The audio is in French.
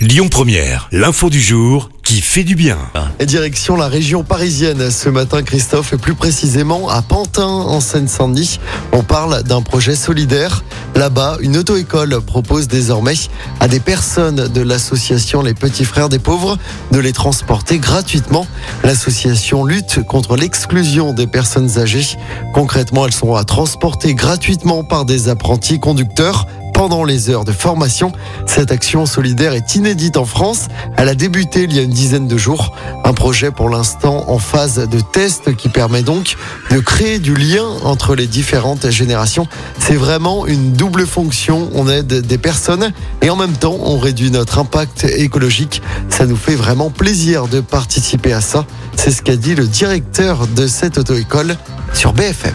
Lyon Première, l'info du jour qui fait du bien. Direction la région parisienne ce matin, Christophe, et plus précisément à Pantin, en Seine-Saint-Denis. On parle d'un projet solidaire. Là-bas, une auto-école propose désormais à des personnes de l'association Les Petits Frères des Pauvres de les transporter gratuitement. L'association lutte contre l'exclusion des personnes âgées. Concrètement, elles sont à transporter gratuitement par des apprentis conducteurs pendant les heures de formation. Cette action solidaire est inédite en France. Elle a débuté il y a une dizaine de jours. Un projet pour l'instant en phase de test qui permet donc de créer du lien entre les différentes générations. C'est vraiment une double fonction. On aide des personnes et en même temps on réduit notre impact écologique. Ça nous fait vraiment plaisir de participer à ça. C'est ce qu'a dit le directeur de cette auto-école sur BFM.